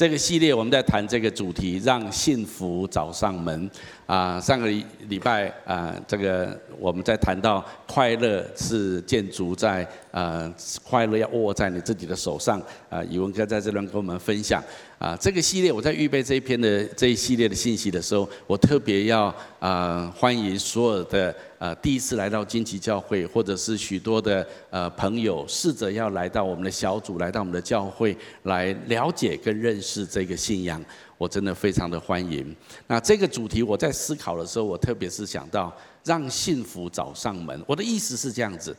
这个系列我们在谈这个主题，让幸福找上门。啊，上个礼拜啊，这个我们在谈到快乐是建筑在呃，快乐要握在你自己的手上。啊，宇文哥在这边跟我们分享。啊，这个系列我在预备这一篇的这一系列的信息的时候，我特别要啊欢迎所有的呃第一次来到金旗教会，或者是许多的呃朋友，试着要来到我们的小组，来到我们的教会来了解跟认识。这个信仰，我真的非常的欢迎。那这个主题我在思考的时候，我特别是想到让幸福找上门。我的意思是这样子：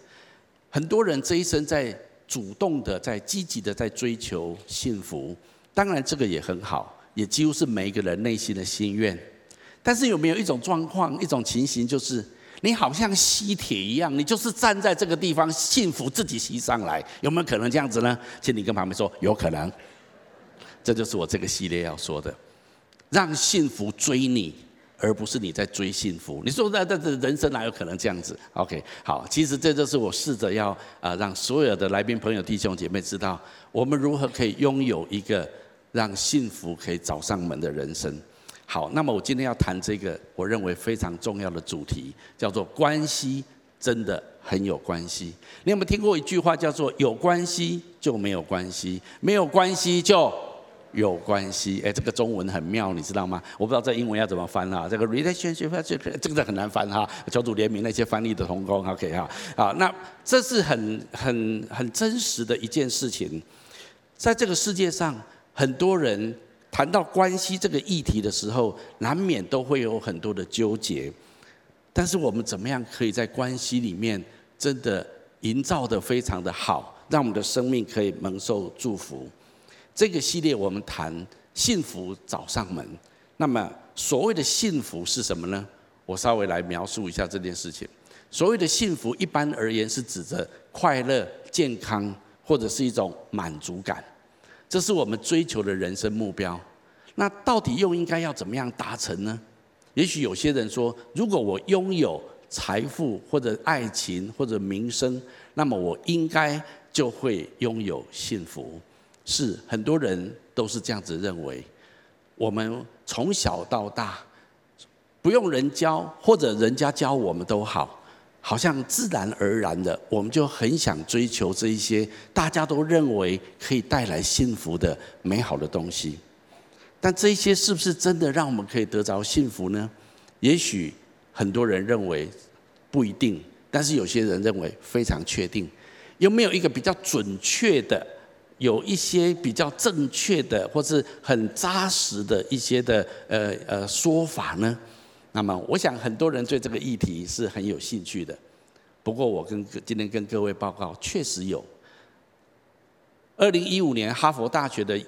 很多人这一生在主动的、在积极的在追求幸福，当然这个也很好，也几乎是每一个人内心的心愿。但是有没有一种状况、一种情形，就是你好像吸铁一样，你就是站在这个地方，幸福自己吸上来？有没有可能这样子呢？请你跟旁边说，有可能。这就是我这个系列要说的，让幸福追你，而不是你在追幸福。你说那那这人生哪有可能这样子？OK，好，其实这就是我试着要啊让所有的来宾朋友弟兄姐妹知道，我们如何可以拥有一个让幸福可以找上门的人生。好，那么我今天要谈这个我认为非常重要的主题，叫做关系真的很有关系。你有没有听过一句话叫做有关系就没有关系，没有关系就有关系，哎，这个中文很妙，你知道吗？我不知道这英文要怎么翻啊。这个 relationship，这个很难翻哈。求主联名那些翻译的同工，OK 哈。好，那这是很很很真实的一件事情。在这个世界上，很多人谈到关系这个议题的时候，难免都会有很多的纠结。但是我们怎么样可以在关系里面真的营造的非常的好，让我们的生命可以蒙受祝福？这个系列我们谈幸福找上门，那么所谓的幸福是什么呢？我稍微来描述一下这件事情。所谓的幸福，一般而言是指着快乐、健康或者是一种满足感，这是我们追求的人生目标。那到底又应该要怎么样达成呢？也许有些人说，如果我拥有财富或者爱情或者名声，那么我应该就会拥有幸福。是很多人都是这样子认为，我们从小到大不用人教或者人家教我们都好，好像自然而然的我们就很想追求这一些大家都认为可以带来幸福的美好的东西。但这一些是不是真的让我们可以得着幸福呢？也许很多人认为不一定，但是有些人认为非常确定。有没有一个比较准确的？有一些比较正确的，或是很扎实的一些的呃呃说法呢？那么，我想很多人对这个议题是很有兴趣的。不过，我跟今天跟各位报告，确实有。二零一五年，哈佛大学的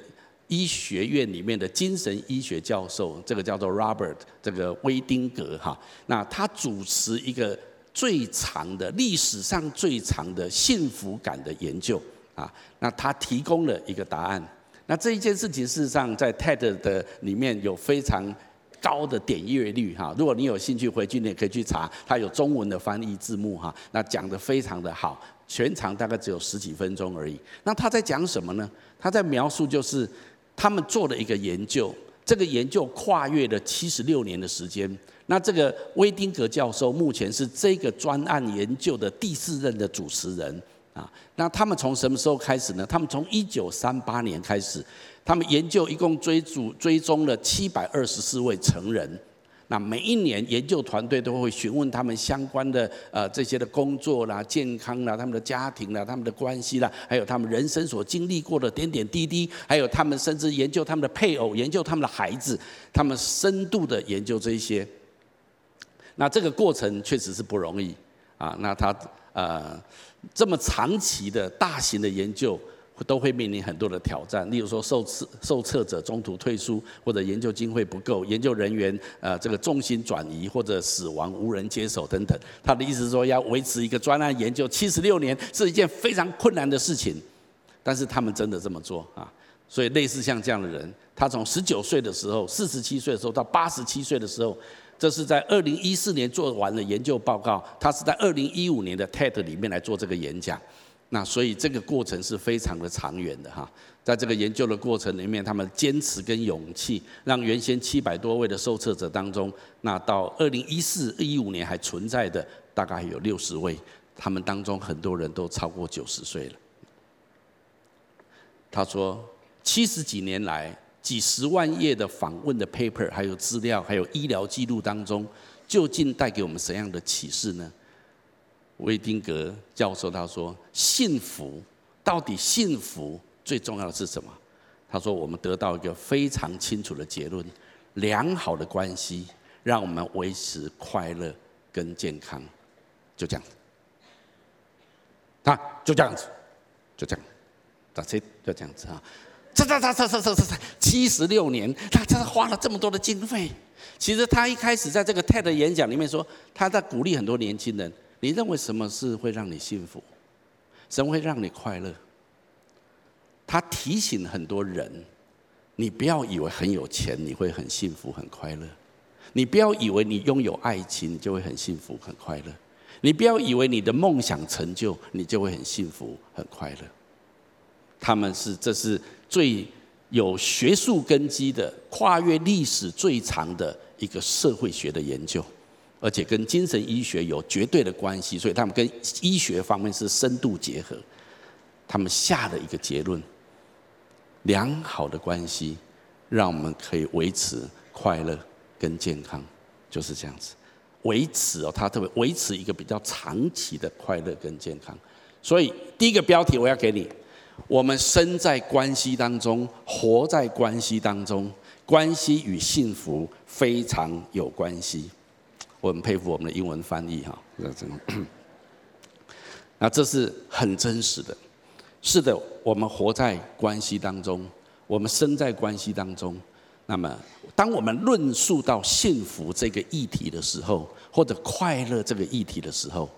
医学院里面的精神医学教授，这个叫做 Robert 这个威丁格哈，那他主持一个最长的历史上最长的幸福感的研究。啊，那他提供了一个答案。那这一件事情事实上在 TED 的里面有非常高的点阅率哈。如果你有兴趣回去，你也可以去查，它有中文的翻译字幕哈。那讲得非常的好，全长大概只有十几分钟而已。那他在讲什么呢？他在描述就是他们做了一个研究，这个研究跨越了七十六年的时间。那这个威丁格教授目前是这个专案研究的第四任的主持人。啊，那他们从什么时候开始呢？他们从一九三八年开始，他们研究一共追逐追踪了七百二十四位成人。那每一年研究团队都会询问他们相关的呃这些的工作啦、健康啦、他们的家庭啦、他们的关系啦，还有他们人生所经历过的点点滴滴，还有他们甚至研究他们的配偶、研究他们的孩子，他们深度的研究这一些。那这个过程确实是不容易啊。那他呃。这么长期的大型的研究，都会面临很多的挑战。例如说，受测受测者中途退出，或者研究经费不够，研究人员呃这个重心转移或者死亡无人接手等等。他的意思是说，要维持一个专案研究七十六年是一件非常困难的事情。但是他们真的这么做啊！所以类似像这样的人，他从十九岁的时候，四十七岁的时候到八十七岁的时候。这是在二零一四年做完了研究报告，他是在二零一五年的 TED 里面来做这个演讲，那所以这个过程是非常的长远的哈。在这个研究的过程里面，他们坚持跟勇气，让原先七百多位的受测者当中，那到二零一四、一五年还存在的大概有六十位，他们当中很多人都超过九十岁了。他说，七十几年来，几十万页的访问的 paper，还有资料，还有医疗记录当中，究竟带给我们怎样的启示呢？威丁格教授他说，幸福到底幸福？最重要的是什么？他说：“我们得到一个非常清楚的结论：良好的关系让我们维持快乐跟健康。”就这样子，他，就这样子，就这样，打车就这样子啊！这这这这这这这七十六年，他他花了这么多的经费。其实他一开始在这个 TED 演讲里面说，他在鼓励很多年轻人：你认为什么事会让你幸福？什么会让你快乐？他提醒很多人：你不要以为很有钱你会很幸福很快乐；你不要以为你拥有爱情就会很幸福很快乐；你不要以为你的梦想成就你就会很幸福很快乐。他们是这是最有学术根基的、跨越历史最长的一个社会学的研究，而且跟精神医学有绝对的关系，所以他们跟医学方面是深度结合。他们下了一个结论。良好的关系，让我们可以维持快乐跟健康，就是这样子。维持哦，他特别维持一个比较长期的快乐跟健康。所以第一个标题我要给你：我们身在关系当中，活在关系当中，关系与幸福非常有关系。我很佩服我们的英文翻译哈，那这是很真实的。是的，我们活在关系当中，我们生在关系当中。那么，当我们论述到幸福这个议题的时候，或者快乐这个议题的时候，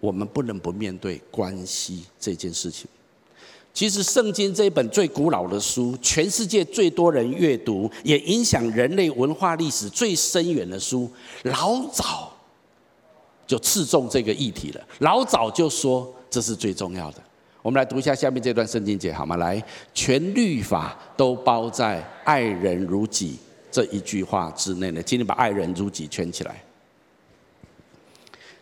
我们不能不面对关系这件事情。其实，圣经这一本最古老的书，全世界最多人阅读，也影响人类文化历史最深远的书，老早就刺中这个议题了。老早就说这是最重要的。我们来读一下下面这段圣经节，好吗？来，全律法都包在“爱人如己”这一句话之内呢。请你把“爱人如己”圈起来。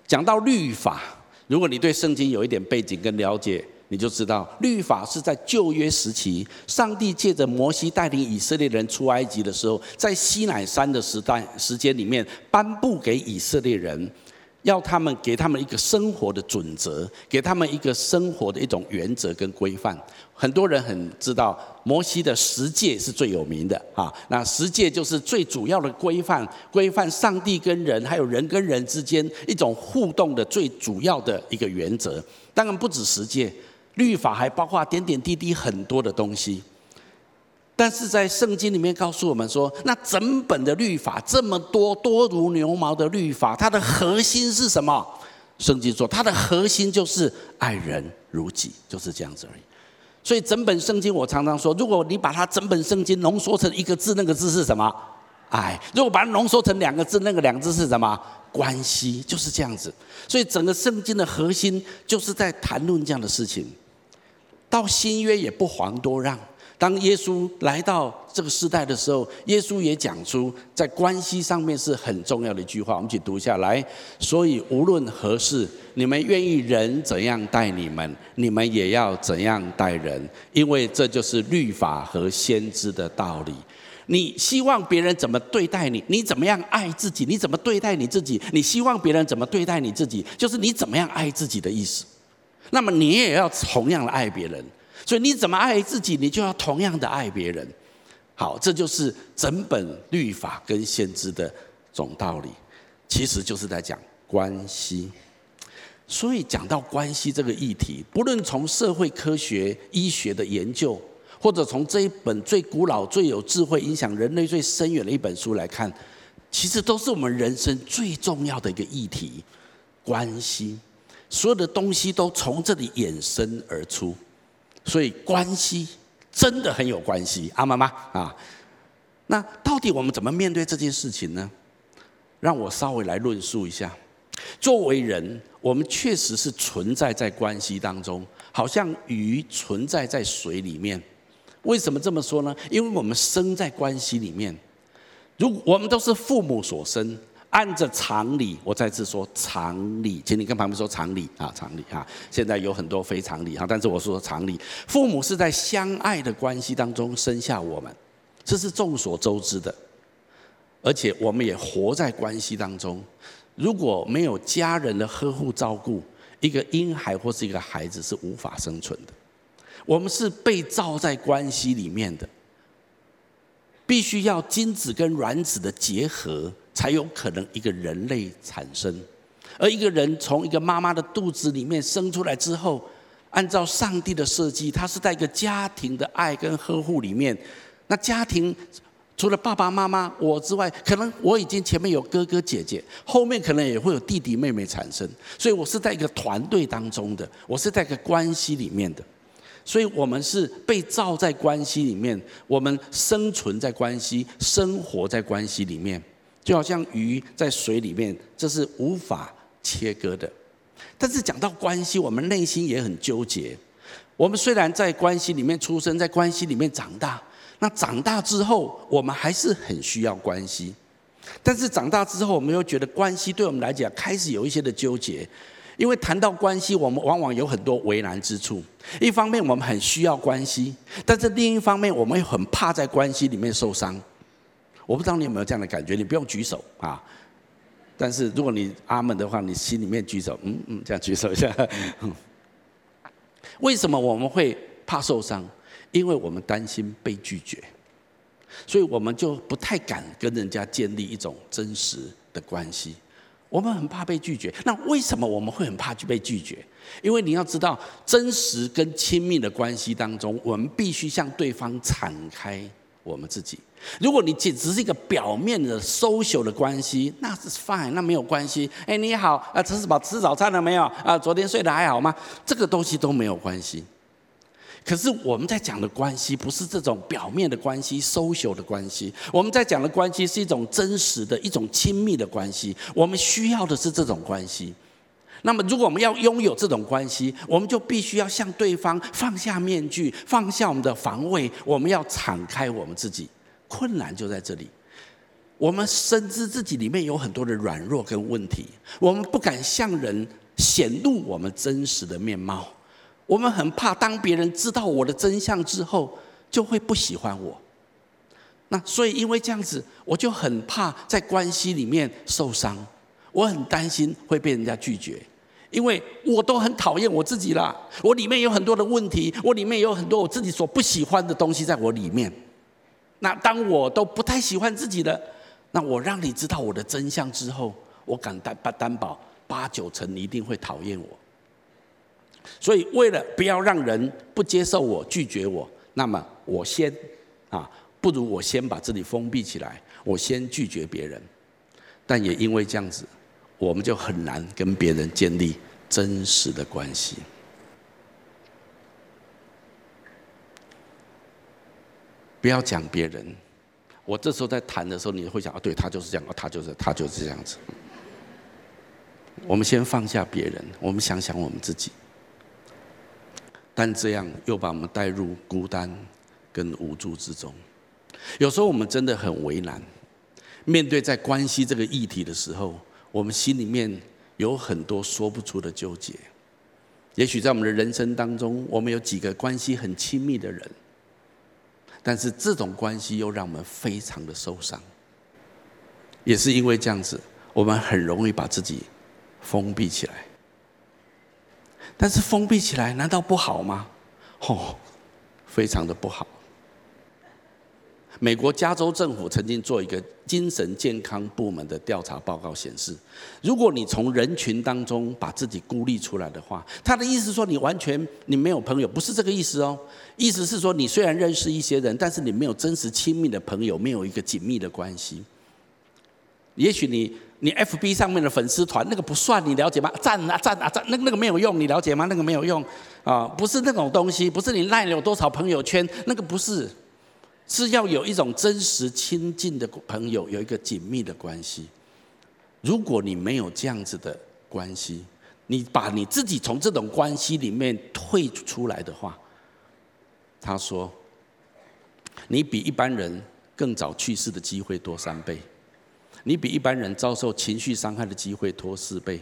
讲到律法，如果你对圣经有一点背景跟了解，你就知道，律法是在旧约时期，上帝借着摩西带领以色列人出埃及的时候，在西乃山的时代时间里面颁布给以色列人。要他们给他们一个生活的准则，给他们一个生活的一种原则跟规范。很多人很知道摩西的十诫是最有名的啊，那十诫就是最主要的规范，规范上帝跟人，还有人跟人之间一种互动的最主要的一个原则。当然不止十诫，律法还包括点点滴滴很多的东西。但是在圣经里面告诉我们说，那整本的律法这么多多如牛毛的律法，它的核心是什么？圣经说，它的核心就是爱人如己，就是这样子而已。所以整本圣经，我常常说，如果你把它整本圣经浓缩成一个字，那个字是什么？爱。如果把它浓缩成两个字，那个两个字是什么？关系。就是这样子。所以整个圣经的核心就是在谈论这样的事情。到新约也不遑多让。当耶稣来到这个时代的时候，耶稣也讲出在关系上面是很重要的一句话，我们一起读下来。所以无论何事，你们愿意人怎样待你们，你们也要怎样待人，因为这就是律法和先知的道理。你希望别人怎么对待你，你怎么样爱自己，你怎么对待你自己，你希望别人怎么对待你自己，就是你怎么样爱自己的意思。那么你也要同样的爱别人。所以你怎么爱自己，你就要同样的爱别人。好，这就是整本律法跟先知的总道理，其实就是在讲关系。所以讲到关系这个议题，不论从社会科学、医学的研究，或者从这一本最古老、最有智慧、影响人类最深远的一本书来看，其实都是我们人生最重要的一个议题——关系。所有的东西都从这里衍生而出。所以关系真的很有关系，阿妈妈啊，那到底我们怎么面对这件事情呢？让我稍微来论述一下。作为人，我们确实是存在在关系当中，好像鱼存在在水里面。为什么这么说呢？因为我们生在关系里面，如我们都是父母所生，按着常理，我再次说常理，请你跟旁边说常理啊，常理啊。现在有很多非常理哈，但是我说常理，父母是在相爱的关系当中生下我们，这是众所周知的，而且我们也活在关系当中。如果没有家人的呵护照顾，一个婴孩或是一个孩子是无法生存的。我们是被造在关系里面的，必须要精子跟卵子的结合，才有可能一个人类产生。而一个人从一个妈妈的肚子里面生出来之后，按照上帝的设计，他是在一个家庭的爱跟呵护里面。那家庭。除了爸爸妈妈我之外，可能我已经前面有哥哥姐姐，后面可能也会有弟弟妹妹产生，所以我是在一个团队当中的，我是在一个关系里面的，所以我们是被造在关系里面，我们生存在关系，生活在关系里面，就好像鱼在水里面，这是无法切割的。但是讲到关系，我们内心也很纠结。我们虽然在关系里面出生，在关系里面长大。那长大之后，我们还是很需要关系，但是长大之后，我们又觉得关系对我们来讲开始有一些的纠结，因为谈到关系，我们往往有很多为难之处。一方面，我们很需要关系，但是另一方面，我们又很怕在关系里面受伤。我不知道你有没有这样的感觉？你不用举手啊，但是如果你阿门的话，你心里面举手，嗯嗯，这样举手一下。为什么我们会怕受伤？因为我们担心被拒绝，所以我们就不太敢跟人家建立一种真实的关系。我们很怕被拒绝。那为什么我们会很怕被拒绝？因为你要知道，真实跟亲密的关系当中，我们必须向对方敞开我们自己。如果你仅只是一个表面的 social 的关系，那是 fine，那没有关系。哎，你好，啊，吃饱吃早餐了没有？啊，昨天睡得还好吗？这个东西都没有关系。可是我们在讲的关系不是这种表面的关系、social 的关系，我们在讲的关系是一种真实的一种亲密的关系。我们需要的是这种关系。那么，如果我们要拥有这种关系，我们就必须要向对方放下面具，放下我们的防卫，我们要敞开我们自己。困难就在这里，我们深知自己里面有很多的软弱跟问题，我们不敢向人显露我们真实的面貌。我们很怕，当别人知道我的真相之后，就会不喜欢我。那所以，因为这样子，我就很怕在关系里面受伤。我很担心会被人家拒绝，因为我都很讨厌我自己啦。我里面有很多的问题，我里面有很多我自己所不喜欢的东西在我里面。那当我都不太喜欢自己的，那我让你知道我的真相之后，我敢担担保，八九成你一定会讨厌我。所以，为了不要让人不接受我、拒绝我，那么我先啊，不如我先把自己封闭起来，我先拒绝别人。但也因为这样子，我们就很难跟别人建立真实的关系。不要讲别人，我这时候在谈的时候，你会想啊，对他就是这样，哦他就是他就是这样子。我们先放下别人，我们想想我们自己。但这样又把我们带入孤单跟无助之中。有时候我们真的很为难，面对在关系这个议题的时候，我们心里面有很多说不出的纠结。也许在我们的人生当中，我们有几个关系很亲密的人，但是这种关系又让我们非常的受伤。也是因为这样子，我们很容易把自己封闭起来。但是封闭起来难道不好吗？哦，非常的不好。美国加州政府曾经做一个精神健康部门的调查报告显示，如果你从人群当中把自己孤立出来的话，他的意思说你完全你没有朋友，不是这个意思哦。意思是说你虽然认识一些人，但是你没有真实亲密的朋友，没有一个紧密的关系。也许你。你 FB 上面的粉丝团那个不算，你了解吗？赞啊赞啊赞，那个那个没有用，你了解吗？那个没有用啊，不是那种东西，不是你赖了有多少朋友圈，那个不是，是要有一种真实亲近的朋友，有一个紧密的关系。如果你没有这样子的关系，你把你自己从这种关系里面退出来的话，他说，你比一般人更早去世的机会多三倍，你比一般人遭受情绪伤害的机会多四倍，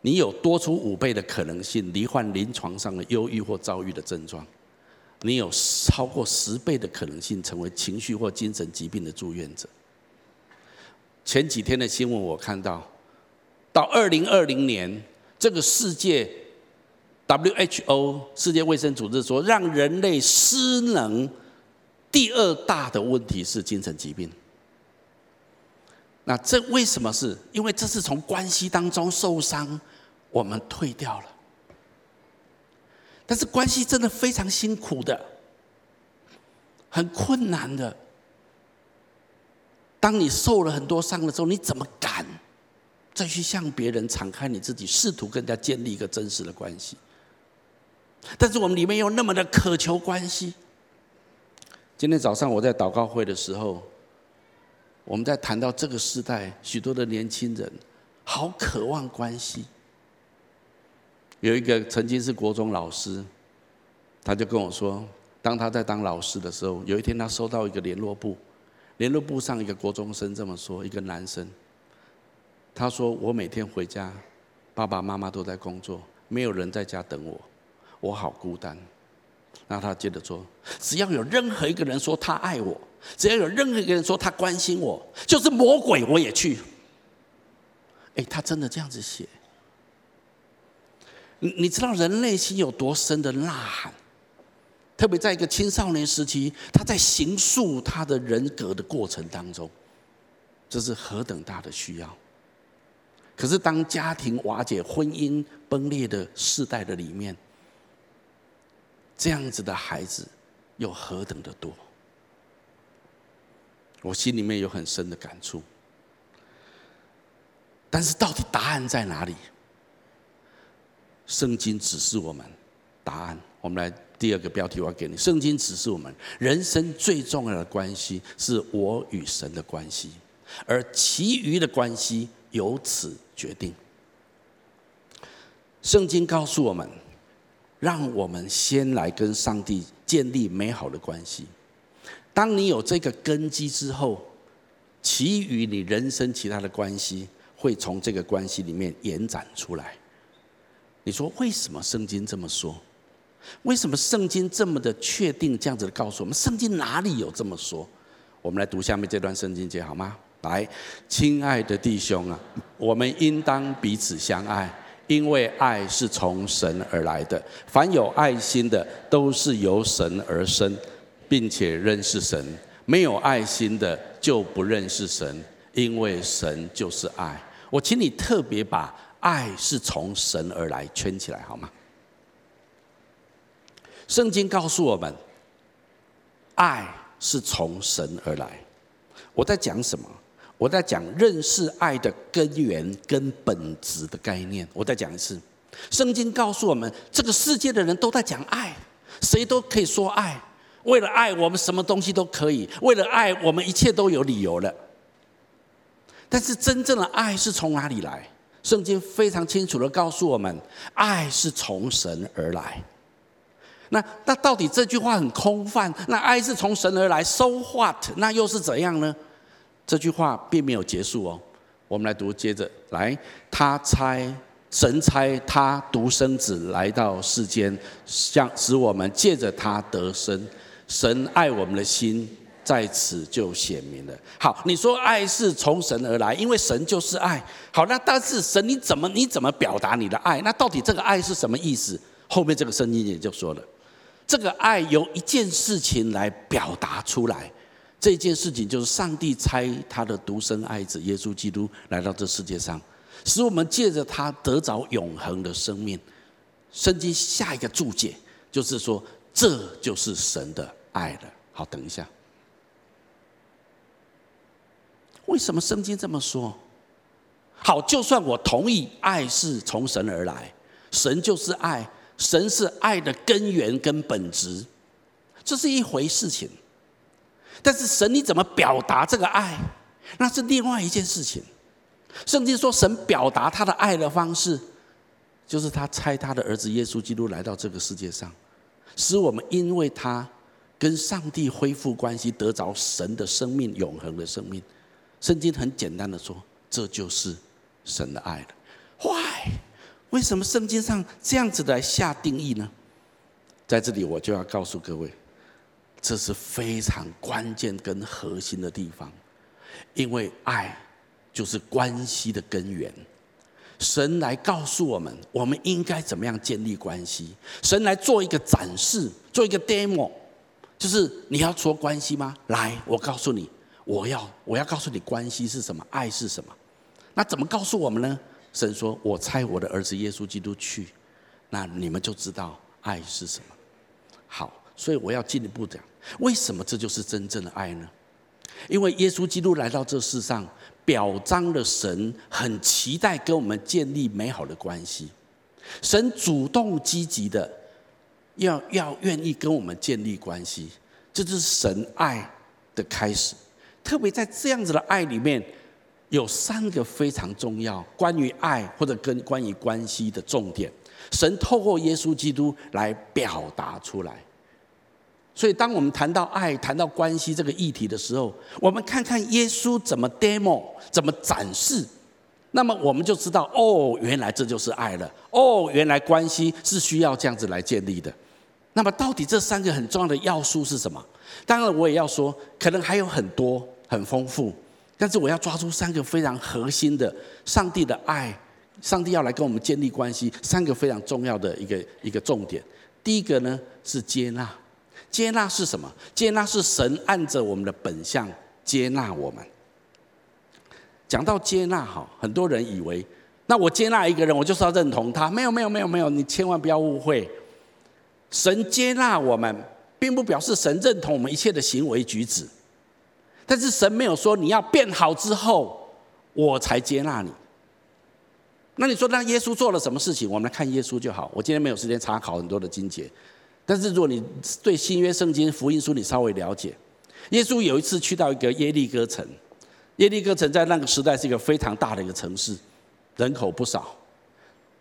你有多出五倍的可能性罹患临床上的忧郁或躁郁的症状，你有超过十倍的可能性成为情绪或精神疾病的住院者。前几天的新闻我看到，到二零二零年，这个世界 WHO 世界卫生组织说，让人类失能第二大的问题是精神疾病。那这为什么是？因为这是从关系当中受伤，我们退掉了。但是关系真的非常辛苦的，很困难的。当你受了很多伤的时候，你怎么敢再去向别人敞开你自己，试图跟人家建立一个真实的关系？但是我们里面又那么的渴求关系。今天早上我在祷告会的时候，我们在谈到这个时代，许多的年轻人好渴望关系。有一个曾经是国中老师，他就跟我说，当他在当老师的时候，有一天他收到一个联络簿。联络簿上一个国中生这么说：“一个男生，他说我每天回家，爸爸妈妈都在工作，没有人在家等我，我好孤单。”那他接着说：“只要有任何一个人说他爱我，只要有任何一个人说他关心我，就是魔鬼我也去。”哎，他真的这样子写。你你知道人内心有多深的呐喊？特别在一个青少年时期，他在形塑他的人格的过程当中，这是何等大的需要。可是当家庭瓦解、婚姻崩裂的世代的里面，这样子的孩子又何等的多。我心里面有很深的感触。但是到底答案在哪里？圣经指示我们答案。我们来。第二个标题我要给你，圣经指示我们，人生最重要的关系是我与神的关系，而其余的关系由此决定。圣经告诉我们，让我们先来跟上帝建立美好的关系。当你有这个根基之后，其余你人生其他的关系会从这个关系里面延展出来。你说为什么圣经这么说？为什么圣经这么的确定这样子的告诉我们？圣经哪里有这么说？我们来读下面这段圣经节好吗？来，亲爱的弟兄啊，我们应当彼此相爱，因为爱是从神而来的。凡有爱心的，都是由神而生，并且认识神；没有爱心的，就不认识神，因为神就是爱。我请你特别把“爱是从神而来”圈起来好吗？圣经告诉我们，爱是从神而来。我在讲什么？我在讲认识爱的根源跟本质的概念。我再讲一次，圣经告诉我们，这个世界的人都在讲爱，谁都可以说爱。为了爱，我们什么东西都可以；为了爱，我们一切都有理由了。但是，真正的爱是从哪里来？圣经非常清楚地告诉我们，爱是从神而来。那那到底这句话很空泛？那爱是从神而来，so what？那又是怎样呢？这句话并没有结束哦。我们来读，接着来，他猜神差他独生子来到世间，想使我们借着他得生。神爱我们的心在此就显明了。好，你说爱是从神而来，因为神就是爱。好，那但是神你怎么你怎么表达你的爱？那到底这个爱是什么意思？后面这个圣经也就说了。这个爱由一件事情来表达出来，这件事情就是上帝差他的独生爱子耶稣基督来到这世界上，使我们借着他得着永恒的生命。圣经下一个注解就是说，这就是神的爱了。好，等一下，为什么圣经这么说？好，就算我同意爱是从神而来，神就是爱。神是爱的根源跟本质，这是一回事情。但是神你怎么表达这个爱，那是另外一件事情。圣经说，神表达他的爱的方式，就是他差他的儿子耶稣基督来到这个世界上，使我们因为他跟上帝恢复关系，得着神的生命，永恒的生命。圣经很简单的说，这就是神的爱了。Why？为什么圣经上这样子来下定义呢？在这里我就要告诉各位，这是非常关键跟核心的地方，因为爱就是关系的根源。神来告诉我们，我们应该怎么样建立关系。神来做一个展示，做一个 demo，就是你要说关系吗？来，我告诉你，我要我要告诉你关系是什么，爱是什么。那怎么告诉我们呢？神说：“我差我的儿子耶稣基督去，那你们就知道爱是什么。”好，所以我要进一步讲，为什么这就是真正的爱呢？因为耶稣基督来到这世上，表彰了神很期待跟我们建立美好的关系。神主动积极的要要愿意跟我们建立关系，这就是神爱的开始。特别在这样子的爱里面。有三个非常重要关于爱或者跟关于关系的重点，神透过耶稣基督来表达出来。所以，当我们谈到爱、谈到关系这个议题的时候，我们看看耶稣怎么 demo、怎么展示，那么我们就知道，哦，原来这就是爱了。哦，原来关系是需要这样子来建立的。那么，到底这三个很重要的要素是什么？当然，我也要说，可能还有很多很丰富。但是我要抓住三个非常核心的上帝的爱，上帝要来跟我们建立关系，三个非常重要的一个一个重点。第一个呢是接纳，接纳是什么？接纳是神按着我们的本相接纳我们。讲到接纳，哈，很多人以为，那我接纳一个人，我就是要认同他。没有，没有，没有，没有，你千万不要误会，神接纳我们，并不表示神认同我们一切的行为举止。但是神没有说你要变好之后我才接纳你。那你说那耶稣做了什么事情？我们来看耶稣就好。我今天没有时间查考很多的经节，但是如果你对新约圣经福音书你稍微了解，耶稣有一次去到一个耶利哥城，耶利哥城在那个时代是一个非常大的一个城市，人口不少。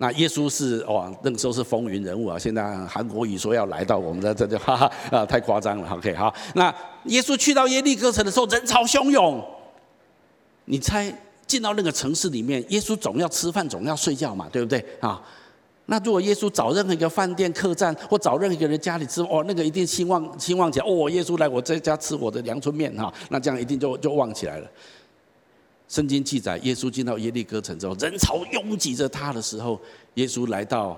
那耶稣是哇，那个时候是风云人物啊！现在韩国语说要来到我们的这就 哈哈啊，太夸张了。OK，好，那耶稣去到耶利哥城的时候，人潮汹涌。你猜进到那个城市里面，耶稣总要吃饭，总要睡觉嘛，对不对啊？那如果耶稣找任何一个饭店、客栈，或找任何一个人家里吃，哦，那个一定兴旺兴旺起来。哦，耶稣来我这家吃我的阳春面哈，那这样一定就就旺起来了。圣经记载，耶稣进到耶利哥城之后，人潮拥挤着他的时候，耶稣来到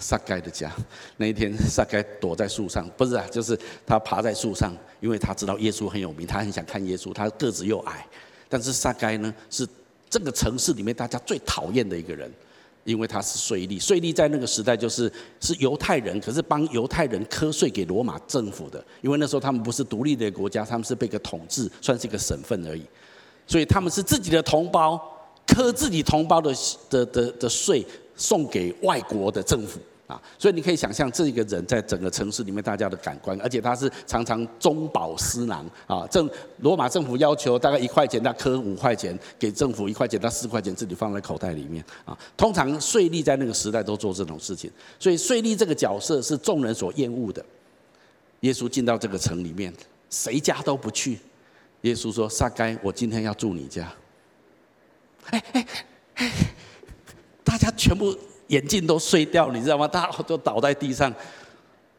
撒该的家。那一天，撒该躲在树上，不是啊，就是他爬在树上，因为他知道耶稣很有名，他很想看耶稣。他个子又矮，但是撒该呢，是这个城市里面大家最讨厌的一个人，因为他是税吏。税吏在那个时代就是是犹太人，可是帮犹太人瞌税给罗马政府的，因为那时候他们不是独立的国家，他们是被个统治，算是一个省份而已。所以他们是自己的同胞，磕自己同胞的的的的税，送给外国的政府啊。所以你可以想象，这一个人在整个城市里面大家的感官，而且他是常常中饱私囊啊。政罗马政府要求大概一块钱，他磕五块钱，给政府一块钱，他四块钱自己放在口袋里面啊。通常税吏在那个时代都做这种事情，所以税吏这个角色是众人所厌恶的。耶稣进到这个城里面，谁家都不去。耶稣说：“撒该，我今天要住你家。”哎哎哎，大家全部眼镜都碎掉，你知道吗？大家都倒在地上。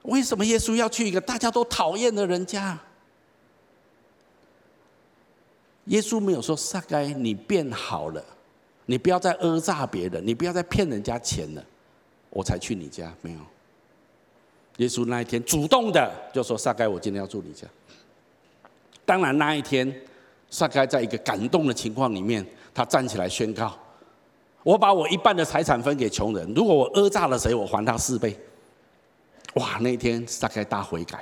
为什么耶稣要去一个大家都讨厌的人家？耶稣没有说：“撒该，你变好了，你不要再讹诈别人，你不要再骗人家钱了，我才去你家。”没有。耶稣那一天主动的就说：“撒该，我今天要住你家。”当然，那一天，撒该在一个感动的情况里面，他站起来宣告：“我把我一半的财产分给穷人。如果我讹诈了谁，我还他四倍。”哇！那一天，撒该大悔改。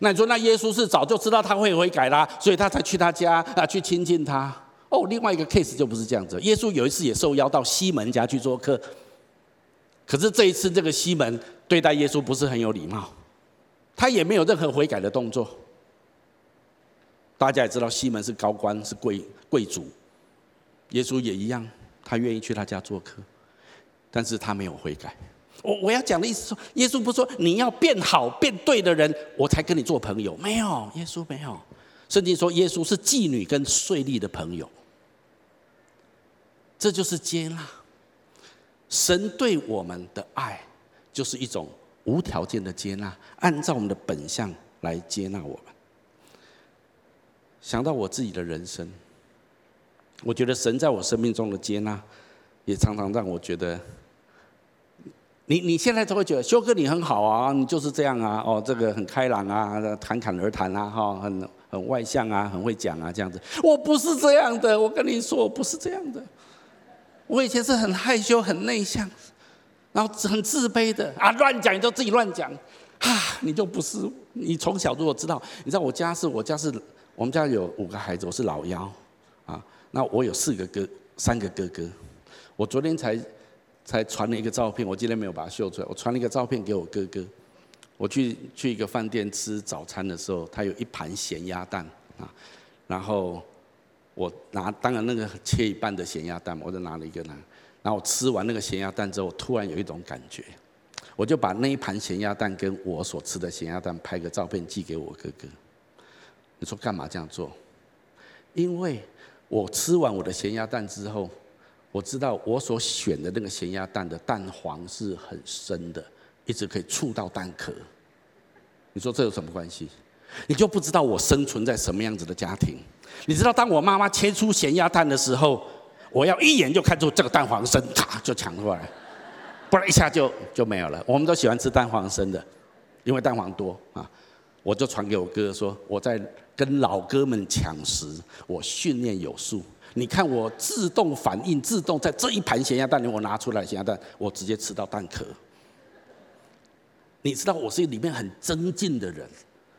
那你说，那耶稣是早就知道他会悔改啦，所以他才去他家啊，去亲近他。哦，另外一个 case 就不是这样子。耶稣有一次也受邀到西门家去做客，可是这一次，这个西门对待耶稣不是很有礼貌，他也没有任何悔改的动作。大家也知道，西门是高官，是贵贵族。耶稣也一样，他愿意去他家做客，但是他没有悔改。我我要讲的意思说，耶稣不是说你要变好变对的人，我才跟你做朋友。没有，耶稣没有。圣经说，耶稣是妓女跟税吏的朋友。这就是接纳。神对我们的爱，就是一种无条件的接纳，按照我们的本相来接纳我们。想到我自己的人生，我觉得神在我生命中的接纳，也常常让我觉得。你你现在都会觉得修哥你很好啊，你就是这样啊，哦，这个很开朗啊，侃侃而谈啊，哈，很很外向啊，很会讲啊，这样子。我不是这样的，我跟你说，我不是这样的。我以前是很害羞、很内向，然后很自卑的啊，乱讲你就自己乱讲，啊，你就不是。你从小如果知道，你知道我家是我家是我们家有五个孩子，我是老幺啊，那我有四个哥，三个哥哥，我昨天才。才传了一个照片，我今天没有把它秀出来。我传了一个照片给我哥哥。我去去一个饭店吃早餐的时候，他有一盘咸鸭蛋啊，然后我拿，当然那个切一半的咸鸭蛋，我就拿了一个呢。然后我吃完那个咸鸭蛋之后，我突然有一种感觉，我就把那一盘咸鸭蛋跟我所吃的咸鸭蛋拍个照片寄给我哥哥。你说干嘛这样做？因为我吃完我的咸鸭蛋之后。我知道我所选的那个咸鸭蛋的蛋黄是很深的，一直可以触到蛋壳。你说这有什么关系？你就不知道我生存在什么样子的家庭。你知道当我妈妈切出咸鸭蛋的时候，我要一眼就看出这个蛋黄生，咔就抢过来，不然一下就就没有了。我们都喜欢吃蛋黄生的，因为蛋黄多啊。我就传给我哥说，我在跟老哥们抢食，我训练有素。你看我自动反应，自动在这一盘咸鸭蛋里，我拿出来咸鸭蛋，我直接吃到蛋壳。你知道我是里面很尊敬的人，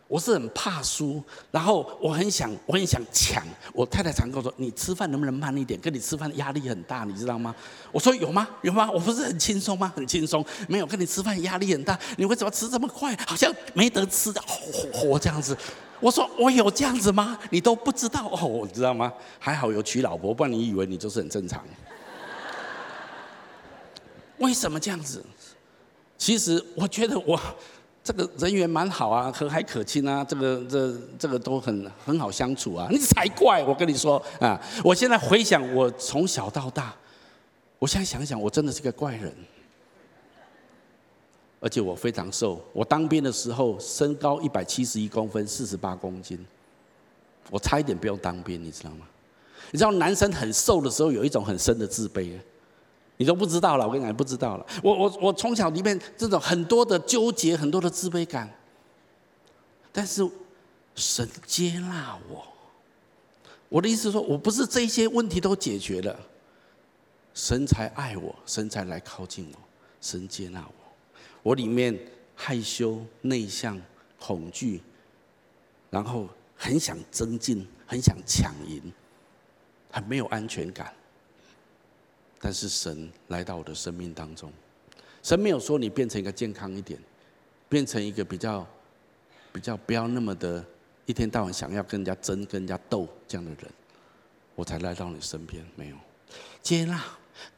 我是很怕输，然后我很想，我很想抢。我太太常跟我说：“你吃饭能不能慢一点？跟你吃饭压力很大，你知道吗？”我说：“有吗？有吗？我不是很轻松吗？很轻松。没有跟你吃饭压力很大，你为什么吃这么快？好像没得吃的，活这样子。”我说我有这样子吗？你都不知道哦，你知道吗？还好有娶老婆，不然你以为你就是很正常。为什么这样子？其实我觉得我这个人缘蛮好啊，和蔼可亲啊，这个这这个都很很好相处啊。你才怪！我跟你说啊，我现在回想我从小到大，我现在想想，我真的是个怪人。而且我非常瘦，我当兵的时候身高一百七十一公分，四十八公斤，我差一点不用当兵，你知道吗？你知道男生很瘦的时候有一种很深的自卑，你都不知道了。我跟你讲，不知道了。我我我从小里面这种很多的纠结，很多的自卑感，但是神接纳我。我的意思说，我不是这些问题都解决了，神才爱我，神才来靠近我，神接纳我。我里面害羞、内向、恐惧，然后很想增进，很想抢赢，很没有安全感。但是神来到我的生命当中，神没有说你变成一个健康一点，变成一个比较比较不要那么的一天到晚想要跟人家争、跟人家斗这样的人，我才来到你身边。没有接纳。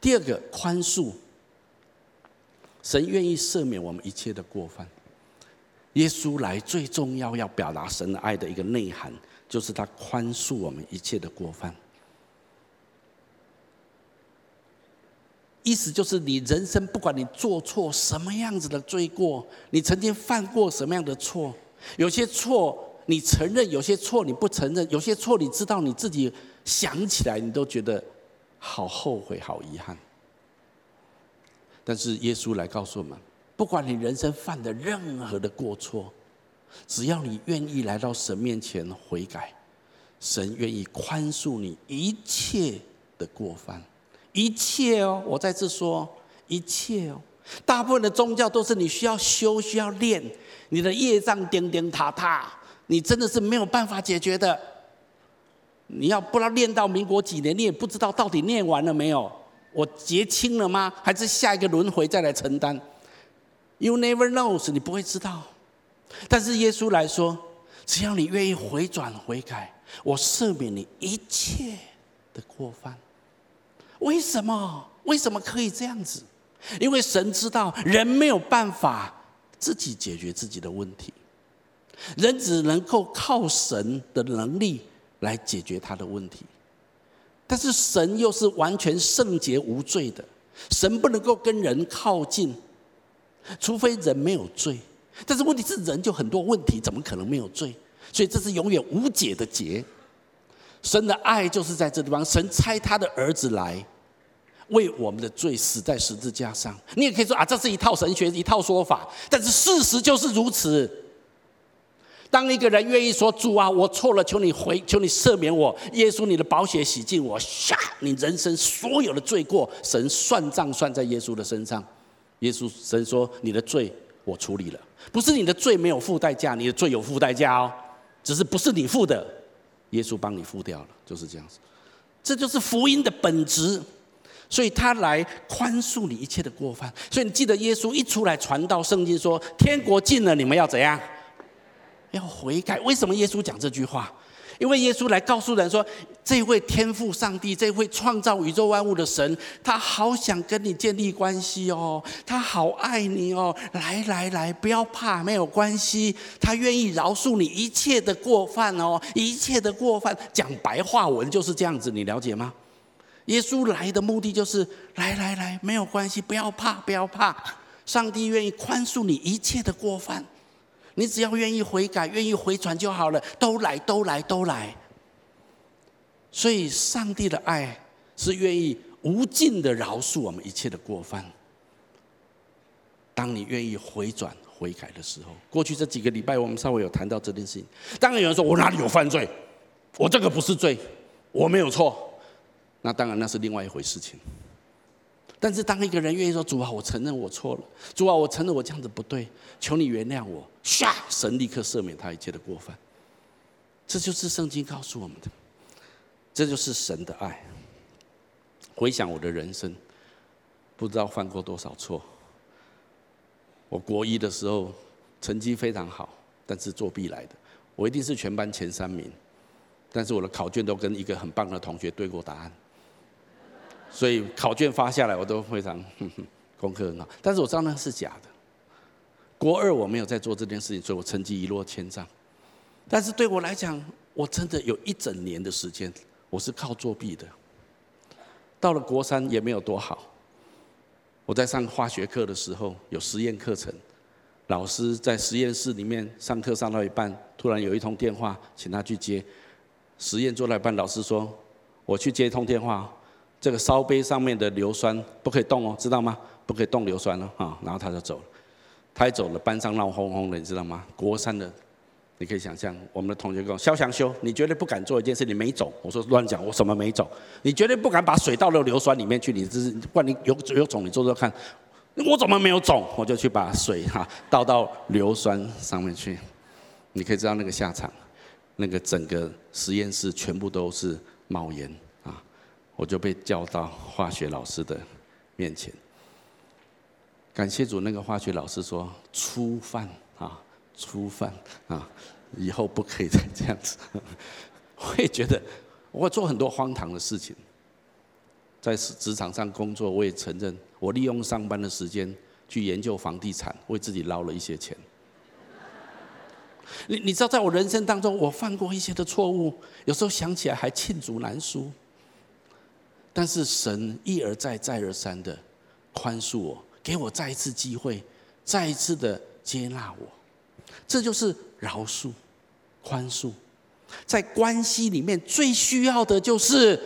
第二个宽恕。神愿意赦免我们一切的过犯。耶稣来最重要要表达神的爱的一个内涵，就是他宽恕我们一切的过犯。意思就是，你人生不管你做错什么样子的罪过，你曾经犯过什么样的错，有些错你承认，有些错你不承认，有些错你知道你自己想起来你都觉得好后悔、好遗憾。但是耶稣来告诉我们，不管你人生犯的任何的过错，只要你愿意来到神面前悔改，神愿意宽恕你一切的过犯，一切哦，我再次说一切哦。大部分的宗教都是你需要修、需要练，你的业障颠颠塌塌，你真的是没有办法解决的。你要不知道练到民国几年，你也不知道到底念完了没有。我结清了吗？还是下一个轮回再来承担？You never knows，你不会知道。但是耶稣来说，只要你愿意回转悔改，我赦免你一切的过犯。为什么？为什么可以这样子？因为神知道人没有办法自己解决自己的问题，人只能够靠神的能力来解决他的问题。但是神又是完全圣洁无罪的，神不能够跟人靠近，除非人没有罪。但是问题是人就很多问题，怎么可能没有罪？所以这是永远无解的结。神的爱就是在这地方，神差他的儿子来，为我们的罪死在十字架上。你也可以说啊，这是一套神学，一套说法。但是事实就是如此。当一个人愿意说：“主啊，我错了，求你回，求你赦免我。”耶稣，你的宝血洗净我，下，你人生所有的罪过，神算账算在耶稣的身上。耶稣神说：“你的罪我处理了，不是你的罪没有付代价，你的罪有付代价哦，只是不是你付的。”耶稣帮你付掉了，就是这样子，这就是福音的本质，所以他来宽恕你一切的过犯。所以你记得耶稣一出来传道，圣经说天国近了，你们要怎样？要悔改。为什么耶稣讲这句话？因为耶稣来告诉人说，这位天父上帝，这位创造宇宙万物的神，他好想跟你建立关系哦，他好爱你哦，来来来，不要怕，没有关系，他愿意饶恕你一切的过犯哦，一切的过犯。讲白话文就是这样子，你了解吗？耶稣来的目的就是，来来来，没有关系，不要怕，不要怕，上帝愿意宽恕你一切的过犯。你只要愿意悔改，愿意回转就好了。都来，都来，都来。所以，上帝的爱是愿意无尽的饶恕我们一切的过犯。当你愿意回转悔改的时候，过去这几个礼拜我们稍微有谈到这件事情。当然有人说：“我哪里有犯罪？我这个不是罪，我没有错。”那当然那是另外一回事情。但是，当一个人愿意说：“主啊，我承认我错了。主啊，我承认我这样子不对，求你原谅我。”唰，神立刻赦免他一切的过犯。这就是圣经告诉我们的，这就是神的爱。回想我的人生，不知道犯过多少错。我国一的时候成绩非常好，但是作弊来的，我一定是全班前三名。但是我的考卷都跟一个很棒的同学对过答案。所以考卷发下来，我都非常哼哼，功课很好。但是我知道那是假的。国二我没有在做这件事情，所以我成绩一落千丈。但是对我来讲，我真的有一整年的时间，我是靠作弊的。到了国三也没有多好。我在上化学课的时候，有实验课程，老师在实验室里面上课上到一半，突然有一通电话，请他去接。实验做到一半，老师说：“我去接通电话。”这个烧杯上面的硫酸不可以动哦，知道吗？不可以动硫酸哦，啊，然后他就走了。他一走了，班上闹哄哄的，你知道吗？国三的，你可以想象，我们的同学跟我说：“萧祥修，你绝对不敢做一件事，你没种。”我说：“乱讲，我什么没种？你绝对不敢把水倒到硫酸里面去，你这是，不管你有有种，你做做看。我怎么没有种？我就去把水哈倒到硫酸上面去，你可以知道那个下场，那个整个实验室全部都是冒烟啊。”我就被叫到化学老师的面前，感谢主，那个化学老师说：“初犯，初犯啊，以后不可以再这样子。”我也觉得，我会做很多荒唐的事情，在职场上工作，我也承认，我利用上班的时间去研究房地产，为自己捞了一些钱。你你知道，在我人生当中，我犯过一些的错误，有时候想起来还罄竹难书。但是神一而再、再而三的宽恕我，给我再一次机会，再一次的接纳我，这就是饶恕、宽恕。在关系里面最需要的就是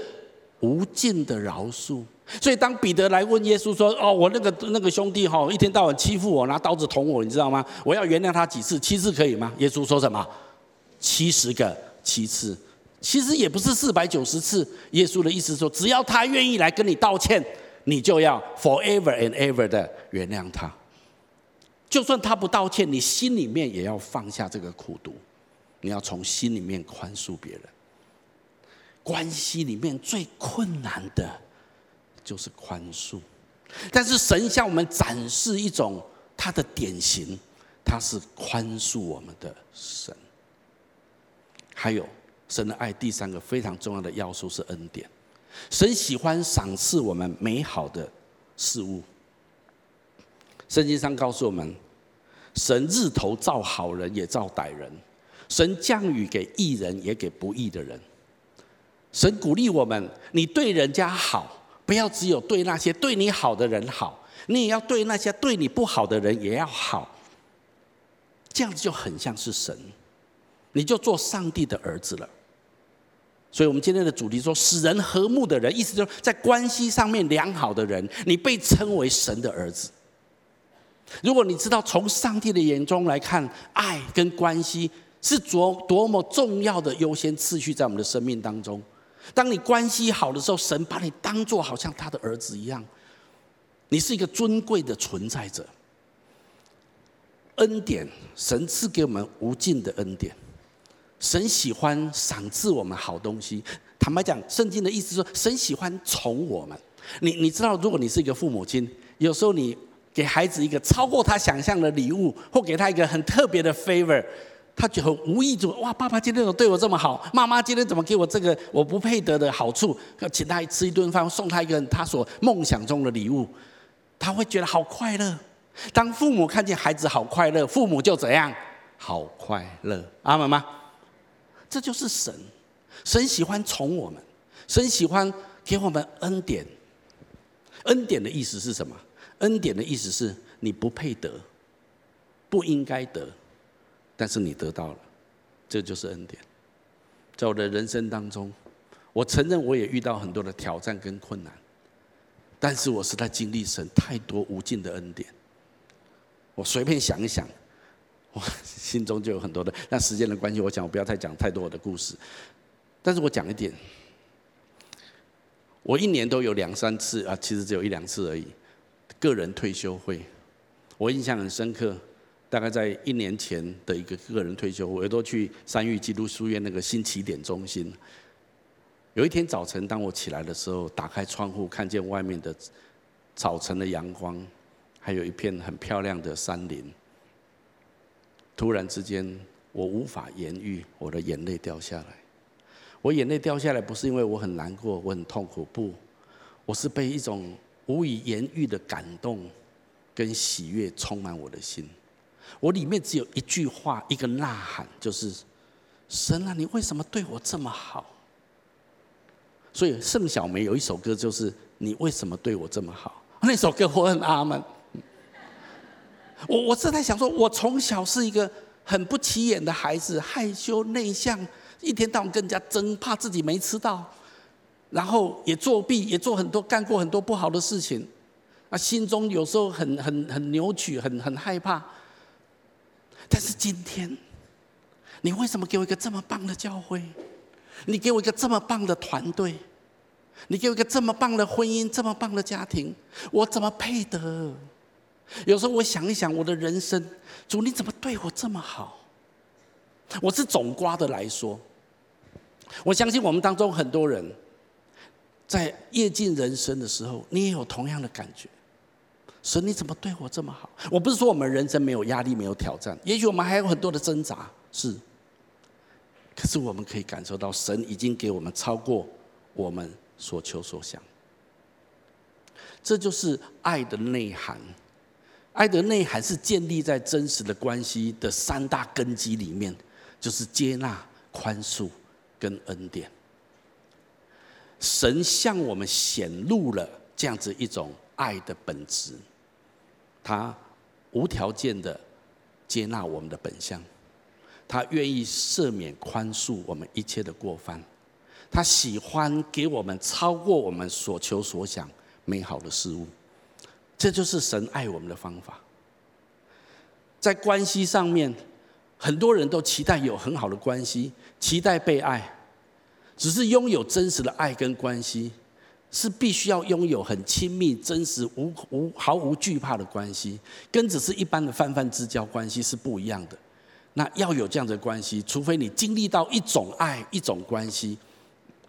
无尽的饶恕。所以当彼得来问耶稣说：“哦，我那个那个兄弟哈，一天到晚欺负我，拿刀子捅我，你知道吗？我要原谅他几次？七次可以吗？”耶稣说什么？七十个七次。其实也不是四百九十次，耶稣的意思说，只要他愿意来跟你道歉，你就要 forever and ever 的原谅他。就算他不道歉，你心里面也要放下这个苦毒，你要从心里面宽恕别人。关系里面最困难的就是宽恕，但是神向我们展示一种他的典型，他是宽恕我们的神。还有。神的爱第三个非常重要的要素是恩典。神喜欢赏赐我们美好的事物，圣经上告诉我们，神日头照好人也照歹人，神降雨给义人也给不义的人。神鼓励我们，你对人家好，不要只有对那些对你好的人好，你也要对那些对你不好的人也要好。这样子就很像是神，你就做上帝的儿子了。所以，我们今天的主题说，使人和睦的人，意思就是在关系上面良好的人，你被称为神的儿子。如果你知道从上帝的眼中来看，爱跟关系是多多么重要的优先次序，在我们的生命当中，当你关系好的时候，神把你当做好像他的儿子一样，你是一个尊贵的存在者。恩典，神赐给我们无尽的恩典，神喜欢赏赐我们好东西。坦白讲，圣经的意思说，神喜欢宠我们。你你知道，如果你是一个父母亲，有时候你。给孩子一个超过他想象的礼物，或给他一个很特别的 favor，他就很无意中哇，爸爸今天怎么对我这么好？妈妈今天怎么给我这个我不配得的好处？要请他吃一顿饭，送他一个他所梦想中的礼物，他会觉得好快乐。当父母看见孩子好快乐，父母就怎样？好快乐，阿们吗？这就是神，神喜欢宠我们，神喜欢给我们恩典。恩典的意思是什么？恩典的意思是你不配得，不应该得，但是你得到了，这就是恩典。在我的人生当中，我承认我也遇到很多的挑战跟困难，但是我是在经历神太多无尽的恩典。我随便想一想，我心中就有很多的。那时间的关系，我想我不要再讲太多我的故事，但是我讲一点，我一年都有两三次啊，其实只有一两次而已。个人退休会，我印象很深刻。大概在一年前的一个个人退休，我都去三育基督书院那个新起点中心。有一天早晨，当我起来的时候，打开窗户，看见外面的早晨的阳光，还有一片很漂亮的山林。突然之间，我无法言喻，我的眼泪掉下来。我眼泪掉下来，不是因为我很难过，我很痛苦，不，我是被一种。无以言喻的感动跟喜悦充满我的心，我里面只有一句话，一个呐喊，就是神啊，你为什么对我这么好？所以盛小梅有一首歌，就是你为什么对我这么好？那首歌我很阿门。我我正在想说，我从小是一个很不起眼的孩子，害羞内向，一天到晚跟人家争，怕自己没吃到。然后也作弊，也做很多，干过很多不好的事情，啊，心中有时候很很很扭曲，很很害怕。但是今天，你为什么给我一个这么棒的教会？你给我一个这么棒的团队？你给我一个这么棒的婚姻，这么棒的家庭？我怎么配得？有时候我想一想我的人生，主你怎么对我这么好？我是总瓜的来说，我相信我们当中很多人。在夜尽人生的时候，你也有同样的感觉。神，你怎么对我这么好？我不是说我们人生没有压力、没有挑战，也许我们还有很多的挣扎，是。可是我们可以感受到，神已经给我们超过我们所求所想。这就是爱的内涵。爱的内涵是建立在真实的关系的三大根基里面，就是接纳、宽恕跟恩典。神向我们显露了这样子一种爱的本质，他无条件的接纳我们的本相，他愿意赦免宽恕我们一切的过犯，他喜欢给我们超过我们所求所想美好的事物，这就是神爱我们的方法。在关系上面，很多人都期待有很好的关系，期待被爱。只是拥有真实的爱跟关系，是必须要拥有很亲密、真实、无无毫无惧怕的关系，跟只是一般的泛泛之交关系是不一样的。那要有这样的关系，除非你经历到一种爱、一种关系，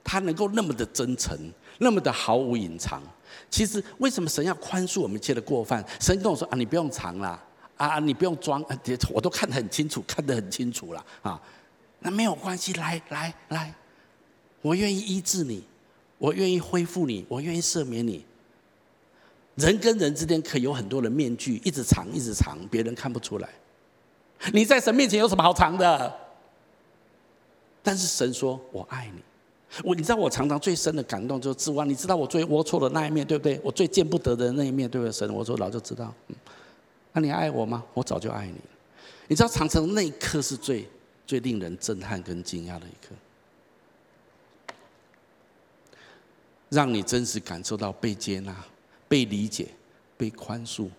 它能够那么的真诚，那么的毫无隐藏。其实为什么神要宽恕我们一切的过犯？神跟我说啊，你不用藏啦，啊，你不用装，我都看得很清楚，看得很清楚了啊。那没有关系，来来来。我愿意医治你，我愿意恢复你，我愿意赦免你。人跟人之间可有很多的面具，一直藏，一直藏，别人看不出来。你在神面前有什么好藏的？但是神说：“我爱你。”我，你知道我常常最深的感动就是指望。你知道我最龌龊的那一面，对不对？我最见不得的那一面，对不对？神，我说老就知道。嗯，那你爱我吗？我早就爱你。你知道常常那一刻是最最令人震撼跟惊讶的一刻，让你真实感受到被接纳、被理解、被宽恕、